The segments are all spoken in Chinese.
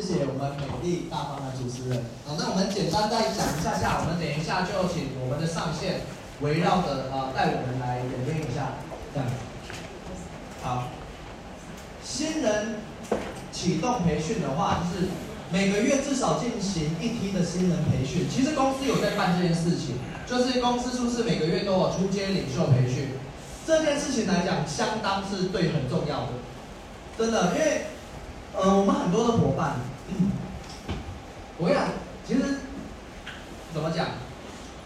谢谢我们美丽大方的主持人。好，那我们简单再讲一下下，我们等一下就请我们的上线围绕着啊带我们来演练一下，这样。好，新人启动培训的话，就是每个月至少进行一梯的新人培训。其实公司有在办这件事情，就是公司是不是每个月都有出街领袖培训？这件事情来讲，相当是对很重要的，真的，因为。呃，我们很多的伙伴，我跟你讲，其实怎么讲，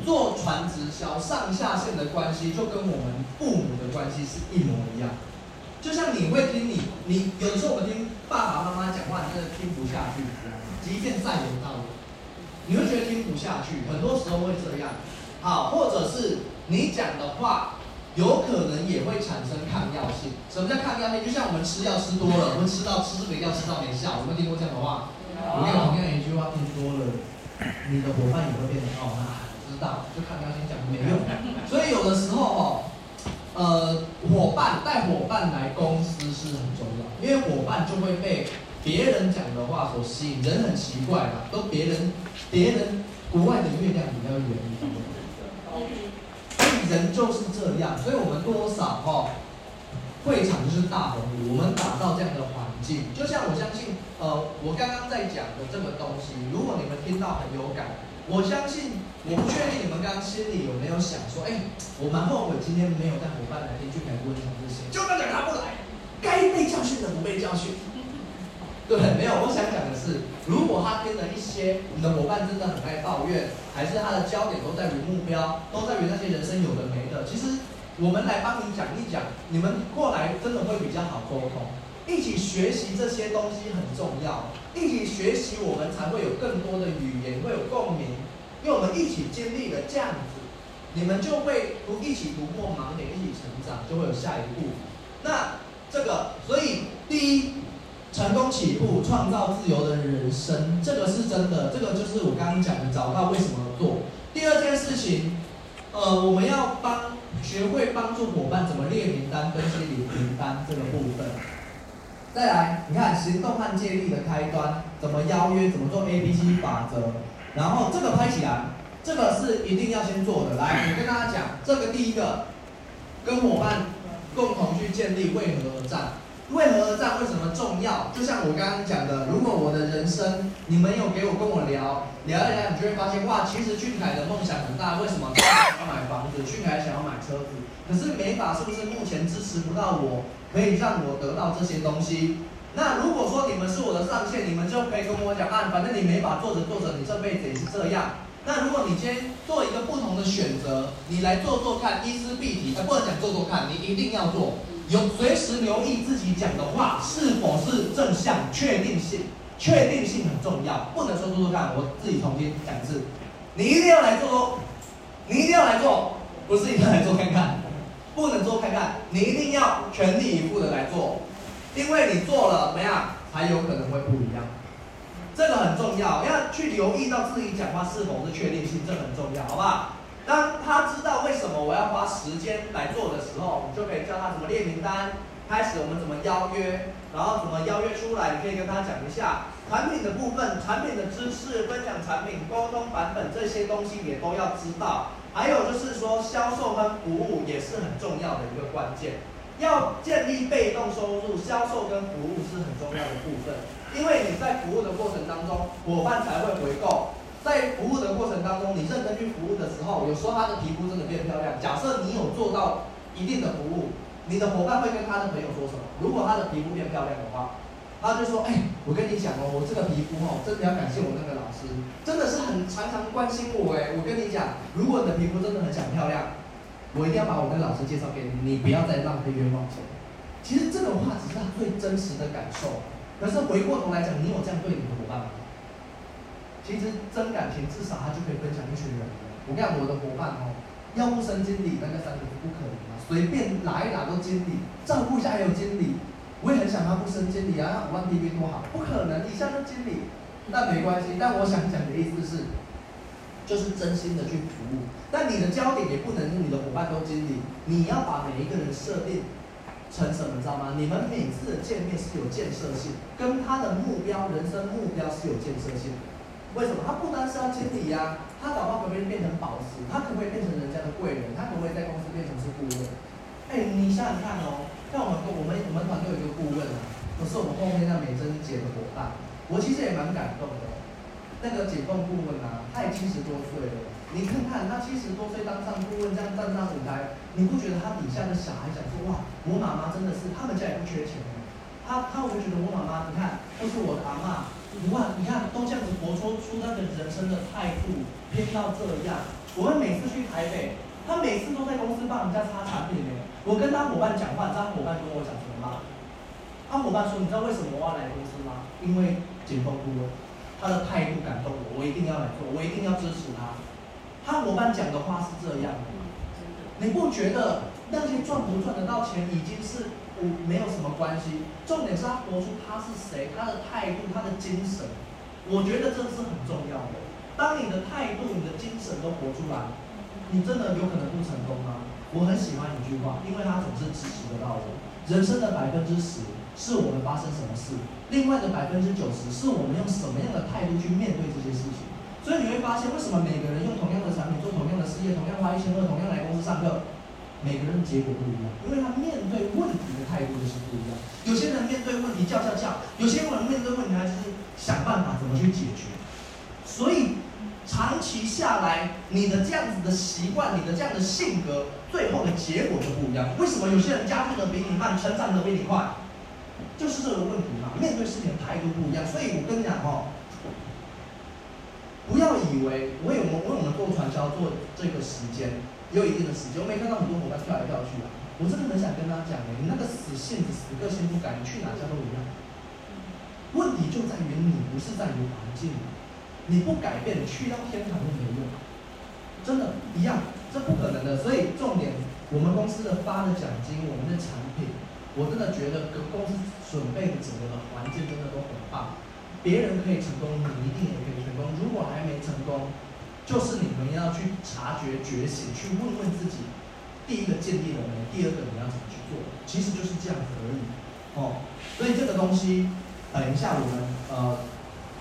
做传直销上下线的关系，就跟我们父母的关系是一模一样。就像你会听你，你有时候我们听爸爸妈妈讲话，你真的听不下去，即便再有道理，你会觉得听不下去，很多时候会这样。好，或者是你讲的话。有可能也会产生抗药性。什么叫抗药性？就像我们吃药吃多了，我们吃到吃这个药吃到没效。有没有听过这样的话？我跟你同样一句话听多了，你的伙伴也会变得哦，那知道就抗药性讲没用。所以有的时候哦，呃，伙伴带伙伴来公司是很重要，因为伙伴就会被别人讲的话所吸引。人很奇怪嘛，都别人别人国外的月亮比较圆。人就是这样，所以我们多少哈，会场就是大红炉，我们打造这样的环境。就像我相信，呃，我刚刚在讲的这个东西，如果你们听到很有感，我相信，我不确定你们刚刚心里有没有想说，哎，我蛮后悔今天没有带伙伴来听去改过这些，就那讲他不来，该被教训的不被教训。对，没有。我想讲的是，如果他跟了一些，你的伙伴真的很爱抱怨，还是他的焦点都在于目标，都在于那些人生有的没的。其实我们来帮你讲一讲，你们过来真的会比较好沟通。一起学习这些东西很重要，一起学习我们才会有更多的语言，会有共鸣。因为我们一起经历了这样子，你们就会不一起突破盲点，一起成长，就会有下一步。那，起步，创造自由的人生，这个是真的。这个就是我刚刚讲的，找到为什么做。第二件事情，呃，我们要帮学会帮助伙伴怎么列名单、分析领名单这个部分。再来，你看行动和建立的开端，怎么邀约，怎么做 A B C 法则。然后这个拍起来，这个是一定要先做的。来，我跟大家讲，这个第一个，跟伙伴共同去建立为何而战。为何而战？为什么重要？就像我刚刚讲的，如果我的人生，你们有给我跟我聊聊一聊，你就会发现，哇，其实俊凯的梦想很大。为什么？他想要买房子，俊凯想要买车子，可是美法是不是目前支持不到我，可以让我得到这些东西？那如果说你们是我的上线，你们就可以跟我讲啊，反正你美法做着做着，你这辈子也是这样。那如果你今天做一个不同的选择，你来做做看，一丝必提，不能讲做做看，你一定要做。有随时留意自己讲的话是否是正向，确定性，确定性很重要，不能说做做看。我自己重新讲一次，你一定要来做哦，你一定要来做，不是一定要来做看看，不能做看看，你一定要全力以赴的来做，因为你做了怎么样，才有可能会不一样，这个很重要，要去留意到自己讲话是否是确定性，这很重要，好不好？当他知道为什么我要花时间来做的时候，你就可以教他怎么列名单。开始我们怎么邀约，然后怎么邀约出来，你可以跟他讲一下产品的部分，产品的知识，分享产品，沟通版本这些东西也都要知道。还有就是说销售跟服务也是很重要的一个关键，要建立被动收入，销售跟服务是很重要的部分，因为你在服务的过程当中，伙伴才会回购。在服务的过程当中，你认真去服务的时候，有时候他的皮肤真的变漂亮。假设你有做到一定的服务，你的伙伴会跟他的朋友说什么？如果他的皮肤变漂亮的话，他就说：“哎，我跟你讲哦，我这个皮肤哦，真的要感谢我那个老师，真的是很常常关心我哎。我跟你讲，如果你的皮肤真的很想漂亮，我一定要把我跟老师介绍给你，你不要再浪费冤枉钱。其实这种话只是他最真实的感受，可是回过头来讲，你有这样对你的伙伴吗？”其实真感情，至少他就可以分享一群人。我讲我的伙伴哦，要不升经理，那个三个是不可能啊。随便哪一哪都经理，照顾一下还有经理。我也很想他不升经理啊，五万 PV 多好，不可能，一下就经理。那没关系，但我想讲的意思是，就是真心的去服务。但你的焦点也不能是你的伙伴都经理，你要把每一个人设定成什么，你知道吗？你们每次的见面是有建设性，跟他的目标、人生目标是有建设性。为什么？他不单是要经理呀、他搞不好可不可以变成宝石？他可不可以变成人家的贵人？他可不可以在公司变成是顾问？哎，你想想看哦，像我们我们我们团队有一个顾问啊，可是我们后面那美珍姐的伙伴，我其实也蛮感动的。那个解放顾问啊，他也七十多岁了。你看看他七十多岁当上顾问，这样站上舞台，你不觉得他底下的小孩讲说哇，我妈妈真的是，他们家也不缺钱。他他会觉得我妈妈，你看，都是我的阿嬷，你看你看都这样子活出出那个人生的态度，偏到这样。我们每次去台北，他每次都在公司帮人家擦产品呢。我跟他伙伴讲话，你知道他伙伴跟我讲什么吗？他伙伴说，你知道为什么我要来公司吗？因为解放顾问。他的态度感动我，我一定要来做，我一定要支持他。他伙伴讲的话是这样的，你不觉得那些赚不赚得到钱已经是没有什么关系？重点是他活出他是谁，他的态度，他的精神，我觉得这是很重要的。当你的态度、你的精神都活出来，你真的有可能不成功吗？我很喜欢一句话，因为他总是支持得到我。人生的百分之十是我们发生什么事。另外的百分之九十是我们用什么样的态度去面对这些事情，所以你会发现为什么每个人用同样的产品做同样的事业，同样花一千二，同样来公司上课，每个人结果不一样，因为他面对问题的态度就是不一样。有些人面对问题叫叫叫，有些人面对问题还是想办法怎么去解决。所以长期下来，你的这样子的习惯，你的这样的性格，最后的结果就不一样。为什么有些人加速的比你慢，成长的比你快？就是这个问题嘛，面对事情的态度不一样，所以我跟你讲哦，不要以为我有我我们做传销做这个时间有一定的时间，我没看到很多伙伴跳来跳去啊，我真的很想跟他讲，你那个死性子、死个性不改，你去哪家都一样。问题就在于你，不是在于环境，你不改变，你去到天堂都没用，真的，一样，这不可能的。所以重点，我们公司的发的奖金，我们的产品。我真的觉得跟公司准备的整个的环境真的都很棒，别人可以成功，你一定也可以成功。如果还没成功，就是你们要去察觉、觉醒，去问问自己：第一个建立了没？第二个你要怎么去做？其实就是这样子而已。哦，所以这个东西，等一下我们呃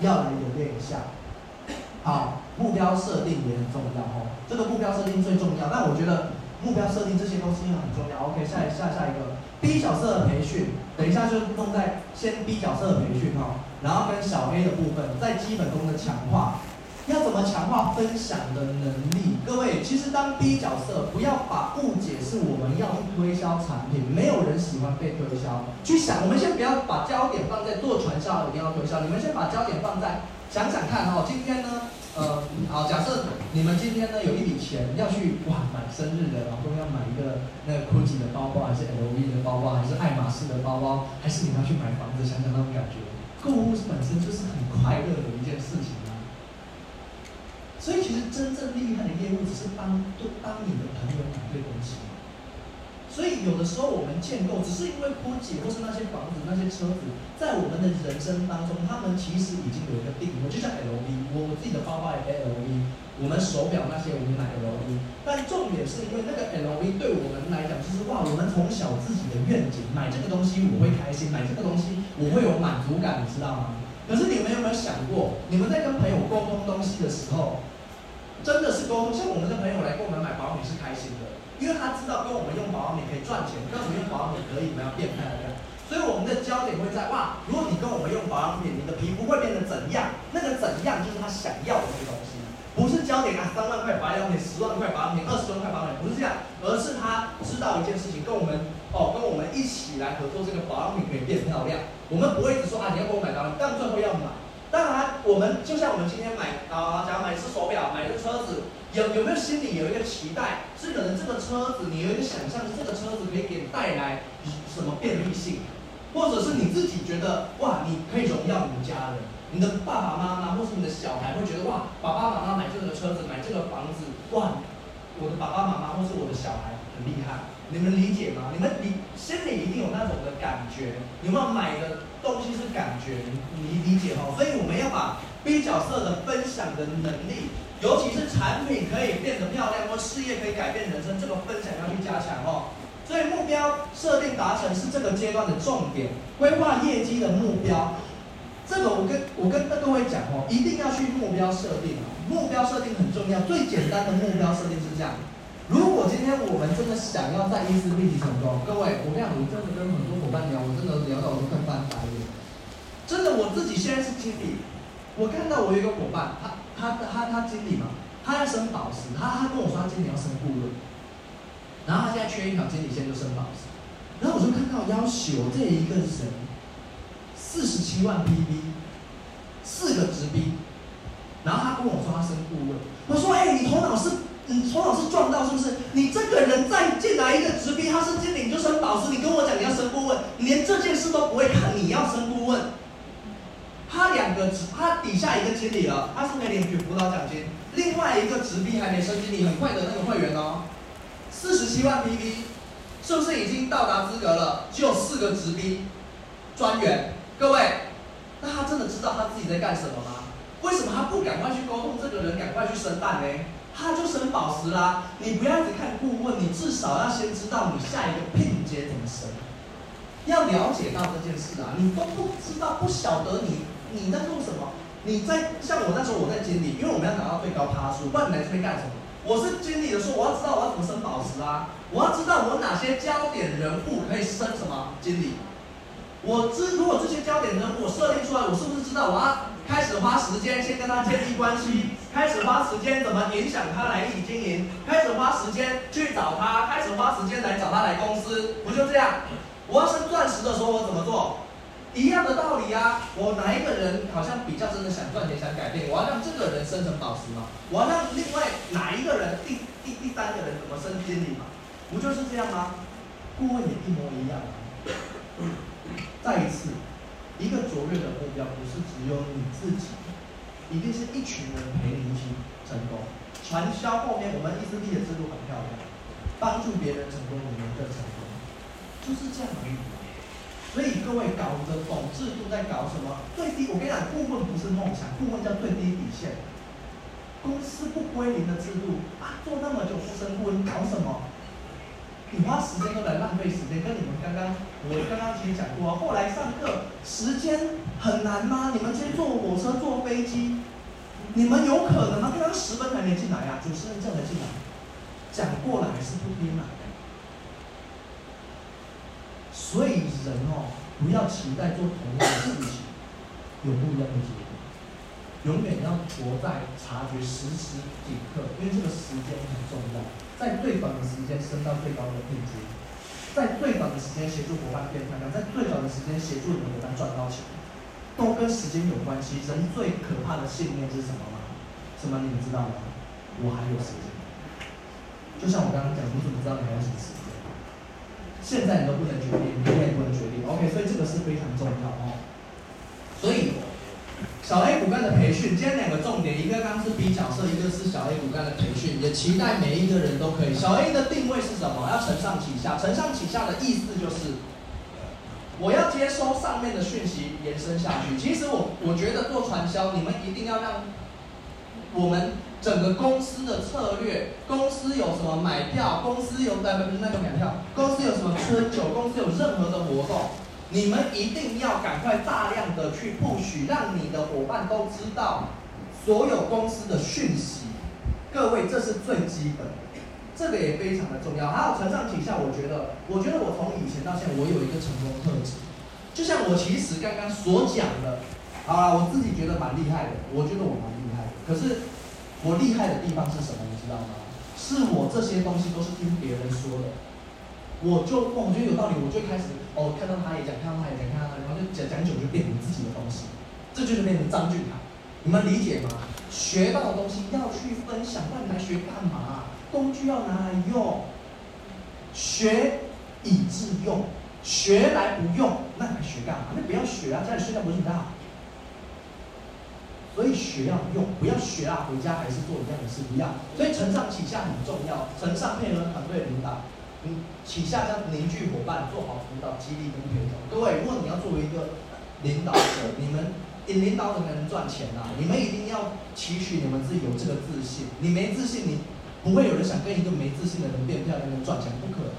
要来演练一下。好，目标设定也很重要哦。这个目标设定最重要，但我觉得目标设定这些东西很重要。OK，下一下下一个。B 角色的培训，等一下就弄在先 B 角色的培训哈，然后跟小 A 的部分，在基本功的强化，要怎么强化分享的能力？各位，其实当 B 角色，不要把误解是我们要去推销产品，没有人喜欢被推销。去想，我们先不要把焦点放在做传销一定要推销，你们先把焦点放在想想看哈，今天呢？呃，好，假设你们今天呢有一笔钱要去哇买生日的，老公要买一个那个 GUCCI 的包包，还是 LV 的包包，还是爱马仕的包包，还是你要去买房子？想想那种感觉，购物本身就是很快乐的一件事情。所以其实真正厉害的业务，只是帮对帮你的朋友买对东西。所以有的时候我们建构，只是因为破解或是那些房子、那些车子，在我们的人生当中，他们其实已经有一个定位。就像 LV，我自己的包包也 LV，我们手表那些我们买 LV。但重点是因为那个 LV 对我们来讲，就是哇，我们从小自己的愿景，买这个东西我会开心，买这个东西我会有满足感，你知道吗？可是你们有没有想过，你们在跟朋友沟通东西的时候，真的是沟通？像我们的朋友来跟我们买保养品是开心的。因为他知道跟我们用保养品可以赚钱，跟我们用保养品可以怎么样变漂亮，所以我们的焦点会在哇，如果你跟我们用保养品，你的皮肤会变得怎样？那个怎样就是他想要的那个东西，不是焦点啊，三万块保养品，十万块保养品，二十万块保养品，不是这样，而是他知道一件事情，跟我们哦，跟我们一起来合作，这个保养品可以变漂亮。我们不会一直说啊，你要给我买保养品，但最后要买。当然，我们就像我们今买啊，假如买一只手表，买一个车子。有有没有心里有一个期待？是可能这个车子，你有一个想象，这个车子可以给你带来什么便利性，或者是你自己觉得哇，你可以荣耀你的家人，你的爸爸妈妈或是你的小孩会觉得哇，爸爸妈妈买这个车子，买这个房子，哇，我的爸爸妈妈或是我的小孩很厉害，你们理解吗？你们你心里一定有那种的感觉，你们买的东西是感觉，你理解哈？所以我们要把 B 角色的分享的能力。尤其是产品可以变得漂亮，或事业可以改变人生，这个分享要去加强哦。所以目标设定达成是这个阶段的重点，规划业绩的目标。这个我跟我跟各位讲哦，一定要去目标设定，目标设定很重要。最简单的目标设定是这样：如果今天我们真的想要在 E4B 成功，各位，我跟你讲，我真的跟很多伙伴聊，我真的聊到我都快翻白眼。真的，我自己现在是经理，我看到我有一个伙伴，他他他他经理嘛，他在升宝石，他他跟我说他今年要升顾问，然后他现在缺一条经理线就升宝石，然后我就看到要求这一个人。四十七万 PV，四个直逼，然后他跟我说他升顾问，我说哎、你头脑是，你头脑是撞到是不是？你这个人再进来一个直逼，他是经理你就升宝石，你跟我讲你要升顾问，你连这件事都不会看，你要升顾问。他两个直，他底下一个经理了，他是没领取辅导奖金，另外一个直逼还没升经理，很快的那个会员哦，四十七万 PV，是不是已经到达资格了？只有四个直逼专员。各位，那他真的知道他自己在干什么吗？为什么他不赶快去沟通这个人，赶快去升蛋呢？他就升宝石啦。你不要只看顾问，你至少要先知道你下一个聘阶怎么升，要了解到这件事啊。你都不知道，不晓得你你在做什么。你在像我那时候我在经理，因为我们要拿到最高趴数，不然你来这边干什么？我是经理的时候，我要知道我要怎么升宝石啊，我要知道我哪些焦点人物可以升什么经理。我知，如果这些焦点人物我设定出来，我是不是知道我要开始花时间先跟他建立关系，开始花时间怎么影响他来一起经营，开始花时间去找他，开始花时间来找他来公司，不就这样？我要升钻石的时候我怎么做？一样的道理啊！我哪一个人好像比较真的想赚钱想改变，我要让这个人升成宝石嘛？我要让另外哪一个人第第第三个人怎么升经理嘛？不就是这样吗？顾问也一模一样啊。再一次，一个卓越的目标不是只有你自己，一定是一群人陪你一起成功。传销后面我们 E4B 的制度很漂亮，帮助别人成功，你们更成功，就是这样而已。所以各位搞着懂制度在搞什么？最低，我跟你讲，顾问不是梦想，顾问叫最低底线。公司不归零的制度啊，做那么久不升顾问，搞什么？你花时间都在浪费时间，跟你们刚刚我刚刚其实讲过，后来上课时间很难吗？你们今天坐火车坐飞机，你们有可能吗？刚刚十分还没进来呀、啊，主持人叫才进来，讲过了还是不听啊？所以人哦，不要期待做同样的事情，有不一样的结果，永远要活在察觉时时刻刻，因为这个时间很重要。在最短的时间升到最高的境界，在最短的时间协助伙伴变漂亮，在最短的时间协助你们伙伴赚到钱，都跟时间有关系。人最可怕的信念是什么吗？什么？你们知道吗？我还有时间。就像我刚刚讲，你怎么知道你还有什么时间？现在你都不能决定，明天也不能决定。OK，所以这个是非常重要哦。所以。小 A 骨干的培训，今天两个重点，一个刚刚是 B 角色，一个是小 A 骨干的培训，也期待每一个人都可以。小 A 的定位是什么？要承上启下，承上启下的意思就是，我要接收上面的讯息，延伸下去。其实我我觉得做传销，你们一定要让我们整个公司的策略，公司有什么买票，公司有那个那个买票，公司有什么春酒，公司有任何的活动。你们一定要赶快大量的去不许让你的伙伴都知道所有公司的讯息。各位，这是最基本的，这个也非常的重要。还有承上启下，我觉得，我觉得我从以前到现在，我有一个成功特质，就像我其实刚刚所讲的，啊，我自己觉得蛮厉害的，我觉得我蛮厉害的。可是我厉害的地方是什么？你知道吗？是我这些东西都是听别人说的。我就我觉得有道理，我就开始哦，看到他也讲，看到他也讲，看到他，然后就讲讲久就变成自己的东西，这就是变成张俊凯，你们理解吗？学到的东西要去分享，不然你来学干嘛？工具要拿来用，学以致用，学来不用，那你还学干嘛？那不要学啊，家里睡觉不是很大。所以学要用，不要学啊，回家还是做一样的事，一样。所以承上启下很重要，承上配合团队领导。你旗下要凝聚伙伴，做好辅导、激励跟推动。各位，如果你要作为一个领导者，你们领领导者才能赚钱呐。你们一定要期许你们自己有这个自信。你没自信，你不会有人想跟一个没自信的人变漂亮、赚钱，不可能。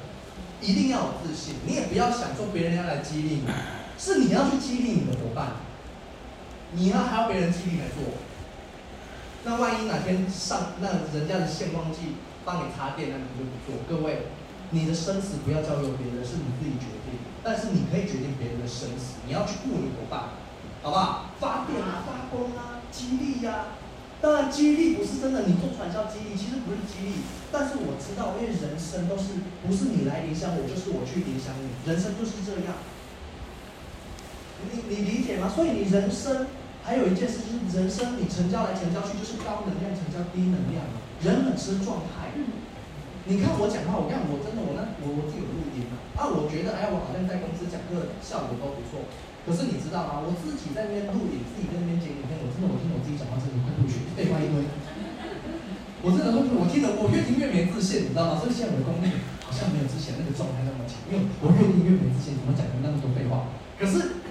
一定要有自信，你也不要想说别人要来激励你，是你要去激励你的伙伴，你要还要别人激励来做。那万一哪天上那人家的线忘记帮你插电，那你就不做。各位，你的生死不要交由别人，是你自己决定，但是你可以决定别人的生死，你要去顾你伙伴，好不好？发电啊，发光啊，激励呀、当然，激励不是真的，你做传销激励其实不是激励，但是我知道，因为人生都是不是你来影响我，就是我去影响你，人生就是这样。你你理解吗？所以你人生还有一件事就是人生，你成交来成交去就是高能量成交低能量，人很吃状态。你看我讲话，我看我真的我那我我自己有录音啊，啊，我觉得哎，我好像在公司讲课效果都不错。可是你知道吗？我自己在那边录影，自己在那边剪影片，我真的我听我自己讲话真的快吐血，废话一堆。我真的会，我听着我越听越没自信，你知道吗？所以现在我的功力好像没有之前那个状态那么强，因为我越听越没自信，怎么讲的那么多废话？可是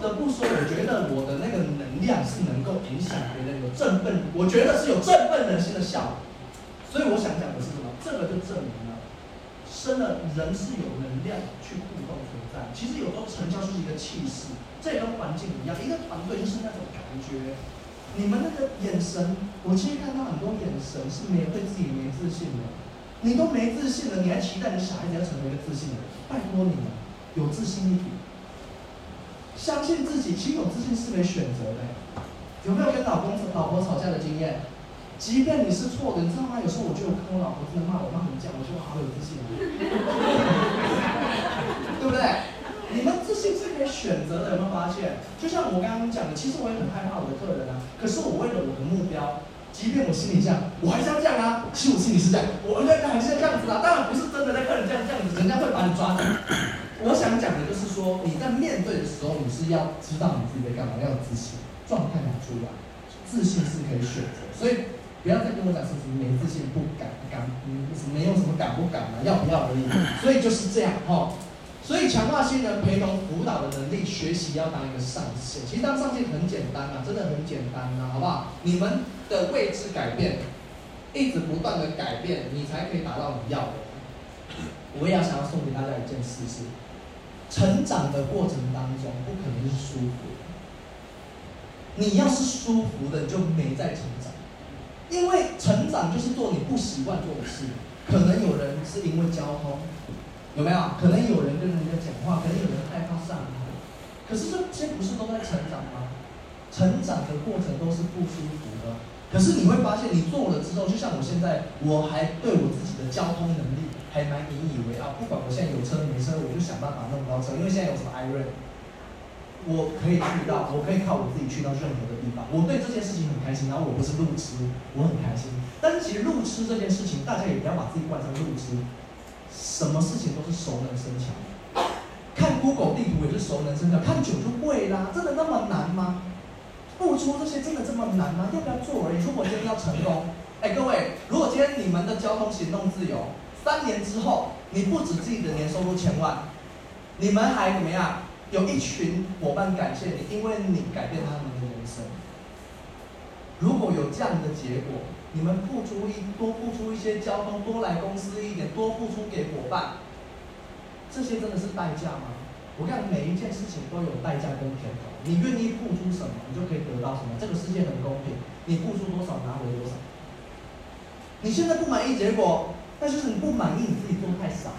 不得不说，我觉得我的那个能量是能够影响别人，有振奋，我觉得是有振奋人心的效果。所以我想讲的是什么？这个就证明了，生了人是有能量去互动存在。其实有时候成交就是一个气势，这跟环境一样，一个团队就是那种感觉。你们那个眼神，我其实看到很多眼神是没有对自己没自信的。你都没自信了，你还期待你小孩子要成为一个自信的人？拜托你们，有自信一点，相信自己。其实有自信是可以选择的。有没有跟老公、老婆吵架的经验？即便你是错的，你知道吗？有时候我就跟我老婆真的骂我骂成这样，我觉得好有自信，对不对？你们自信是可以选择的，有没有发现？就像我刚刚讲的，其实我也很害怕我的客人啊。可是我为了我的目标，即便我心里这样，我还是要这样啊。其实我心里是这样，我应该还是要这样子啊。当然不是真的在客人这样这样子，人家会把你抓走。我想讲的就是说，你在面对的时候，你是要知道你自己在干嘛，要有自信，状态拿出来，自信是可以选择。所以不要再跟我讲什么没自信不敢敢，嗯，没有什么敢不敢啊，要不要而已。所以就是这样哈。所以强化新人陪同辅导的能力，学习要当一个上线。其实当上线很简单啊，真的很简单啊，好不好？你们的位置改变，一直不断的改变，你才可以达到你要的。我也要想要送给大家一件事是，成长的过程当中不可能是舒服的。你要是舒服的，就没在成长。因为成长就是做你不习惯做的事。可能有人是因为交通。有没有？可能有人跟人家讲话，可能有人害怕上台。可是这些不是都在成长吗？成长的过程都是不舒服的。可是你会发现，你做了之后，就像我现在，我还对我自己的交通能还蛮引以为傲。不管我现在有车没车，我就想办法弄到车。因为现在有什么 iRent，我可以去到，我可以靠我自己去到任何的地方。我对这件事情很开心。然后我不是路痴，我很开心。但是其实路痴这件事情，大家也不要把自己灌成路痴。什么事情都是熟能生巧，看 Google 地图也是熟能生巧，看久就会啦。真的那么难吗？付出这些真的这么难吗？要不要做而已。如果今天要成功，哎，各位，如果今天你们的交通行动自由，三年之后，你不止自己的年收入千万，你们还怎么样？有一群伙伴感谢你，因为你改变他们的人生。如果有这样的结果。你们付出一多付出一些交通，多来公司一点，多付出给伙伴，这些真的是代价吗？我看每一件事情都有代价跟甜头，你愿意付出什么，你就可以得到什么。这个世界很公平，你付出多少拿回多少。你现在不满意结果，那就是你不满意你自己做太少。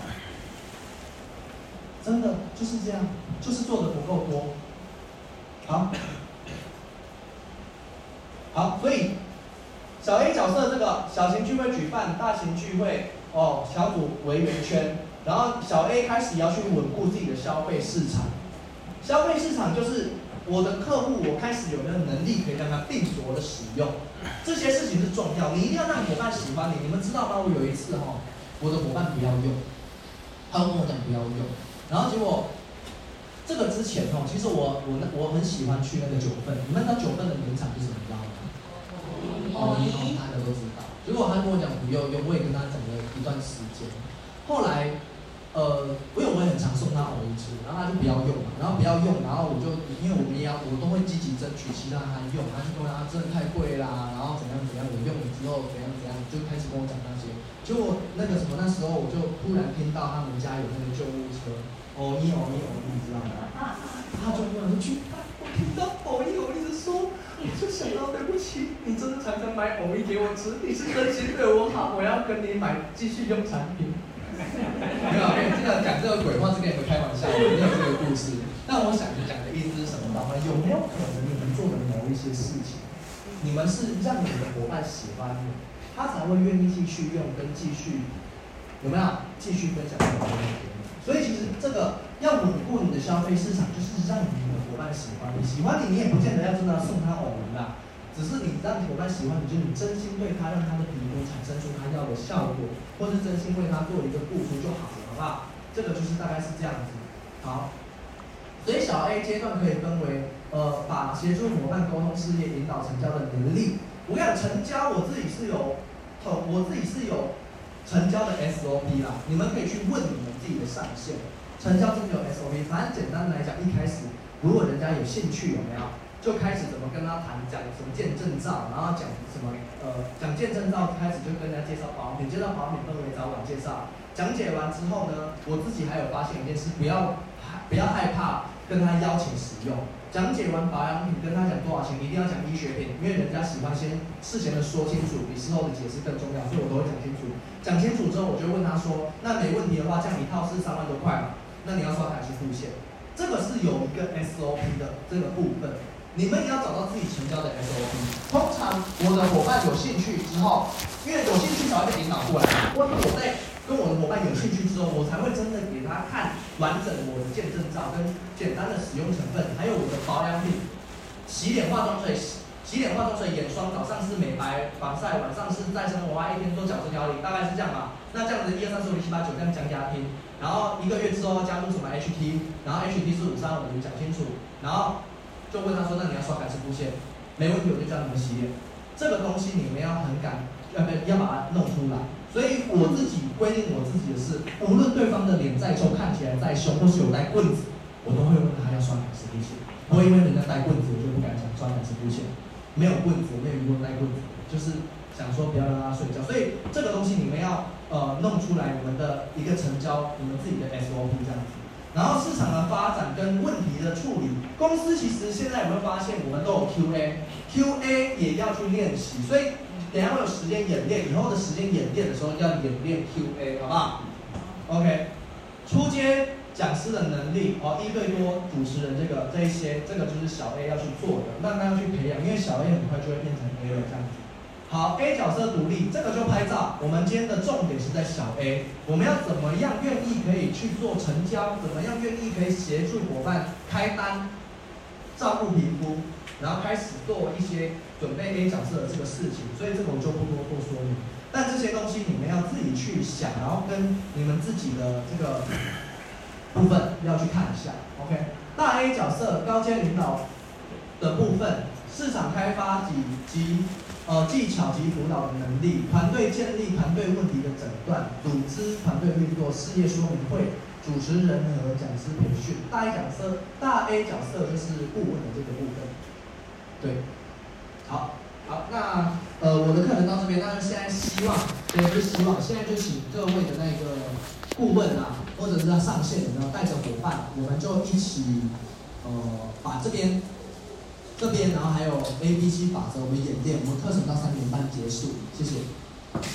真的就是这样，就是做的不够多。好，好，所以。小 A 角色这个小型聚会举办，大型聚会哦，小组围圆圈，然后小 A 开始要去稳固自己的消费市场。消费市场就是我的客户，我开始有没有能力可以让他定着的使用，这些事情是重要，你一定要让伙伴喜欢你。你们知道吗？我有一次哈、哦，我的伙伴不要用，他跟我讲不要用，然后结果这个之前哦，其实我我我很喜欢去那个九份，你们知道九份的名产是什么吗？哦，大家都知道。结果他跟我讲不要用，我也跟他讲了一段时间。后来呃，我有我也很常送他偶一支，然后他就不要用嘛，然后不要用，然后我就因为我们也要，我都会积极争取，其他他用，他就跟我讲真的太贵啦，然后怎样怎样，我用了之后怎样怎样，就开始跟我讲那些。结果那个什么，那时候我就突然听到他们家有那个救护车，哦一哦一哦一，你知道吗？他就跟我去，我听到哦一哦一直说，我就想到对不起，你真的常常买哦一给我吃，你是真心对我好，我要跟你买继续用产品。没有，这个讲这个鬼话是跟你们开玩笑的，没有这个故事。但我想讲的意思是什么？老板有没有可能你们做的某一些事情，你们是让你的伙伴喜欢你，他才会愿意继续用跟继续有没有继续分享这个东西给你？所以其实这个要稳固你的消费市场，就是让你的伙伴喜欢你，喜欢你，你也不见得要真的送他偶文啦。只是你让伙伴喜欢你，就是你真心对他，让他的皮肤产生出他要的效果，或是真心为他做一个付出就好了，好不好？这个就是大概是这样子。好，所以小 A 阶段可以分为，呃，把协助伙伴沟通事业、引导成交的能力。我跟你讲，成交我自己是有，我自己是有成交的 SOP 啦。你们可以去问你们自己的上线，成交是没有 SOP。反正简单来讲，一开始如果人家有兴趣，有没有？就开始怎么跟他谈，讲什么见证照，然后讲什么呃讲见证照，开始就跟人家介绍保养品，介绍保养品分为早晚介绍。讲解完之后呢，我自己还有发现一件事，不要不要害怕跟他邀请使用。讲解完保养品，跟他讲多少钱，一定要讲医学品，因为人家喜欢先事前的说清楚，比事后的解释更重要，所以我都会讲清楚。讲清楚之后，我就问他说，那没问题的话，这样一套是三万多块嘛？那你要刷卡去付现？这个是有一个 SOP 的这个部分。你们也要找到自己成交的 SOP。通常我的伙伴有兴趣之后，因为有兴趣才会被引导过来。或者我在跟我的伙伴有兴趣之后，我才会真的给他看完整我的见证照跟简单的使用成分，还有我的保养品，洗脸化妆水、洗脸化妆水、眼霜，早上是美白防晒，晚上是再生活化，一天做角质调理，大概是这样嘛。那这样子一二三四五六七八九这样讲给他听，然后一个月之后加入什么 HT，然后 HT 是五三五，我们讲清楚，然后。就问他说：“那你要刷感式付现？没问题，我就教你们洗脸。这个东西你们要很敢，要不要把它弄出来？所以我自己规定我自己的是，无论对方的脸再臭，看起来再凶，或是有带棍子，我都会问他要刷感式付现。不会因为人家带棍子，我就不敢讲刷感式付现。没有棍子，我没有遇过带棍子，就是想说不要让他睡觉。所以这个东西你们要呃弄出来，你们的一个成交，你们自己的 SOP 这样子。”然后市场的发展跟问题的处理，公司其实现在有没有发现，我们都有 QA，QA 也要去练习，所以等下会有时间演练，以后的时间演练的时候要演练 QA，好不好？OK，初阶讲师的能力哦，一对多主持人这个这一些，这个就是小 A 要去做的，慢慢要去培养，因为小 A 很快就会变成 A 了这样子。好，A 角色独立，这个就拍照。我们今天的重点是在小 A，我们要怎么样愿意可以去做成交？怎么样愿意可以协助伙伴开单、照顾皮肤，然后开始做一些准备 A 角色的这个事情。所以这个我就不多多说明。但这些东西你们要自己去想，然后跟你们自己的这个部分要去看一下。OK，大 A 角色高阶领导的部分，市场开发及及。呃，技巧及辅导的能力，团队建立、团队问题的诊断、组织团队运作、事业说明会、主持人和讲师培训。大 A 角色，大 A 角色就是顾问的这个部分。对，好，好，那呃，我的课程到这边，但是现在希望，也是希望，现在就请各位的那个顾问啊，或者是他上线，然后带着伙伴，我们就一起呃，把这边。这边，然后还有 A、B、C 法则，我们演练。我们课程到三点半结束，谢谢。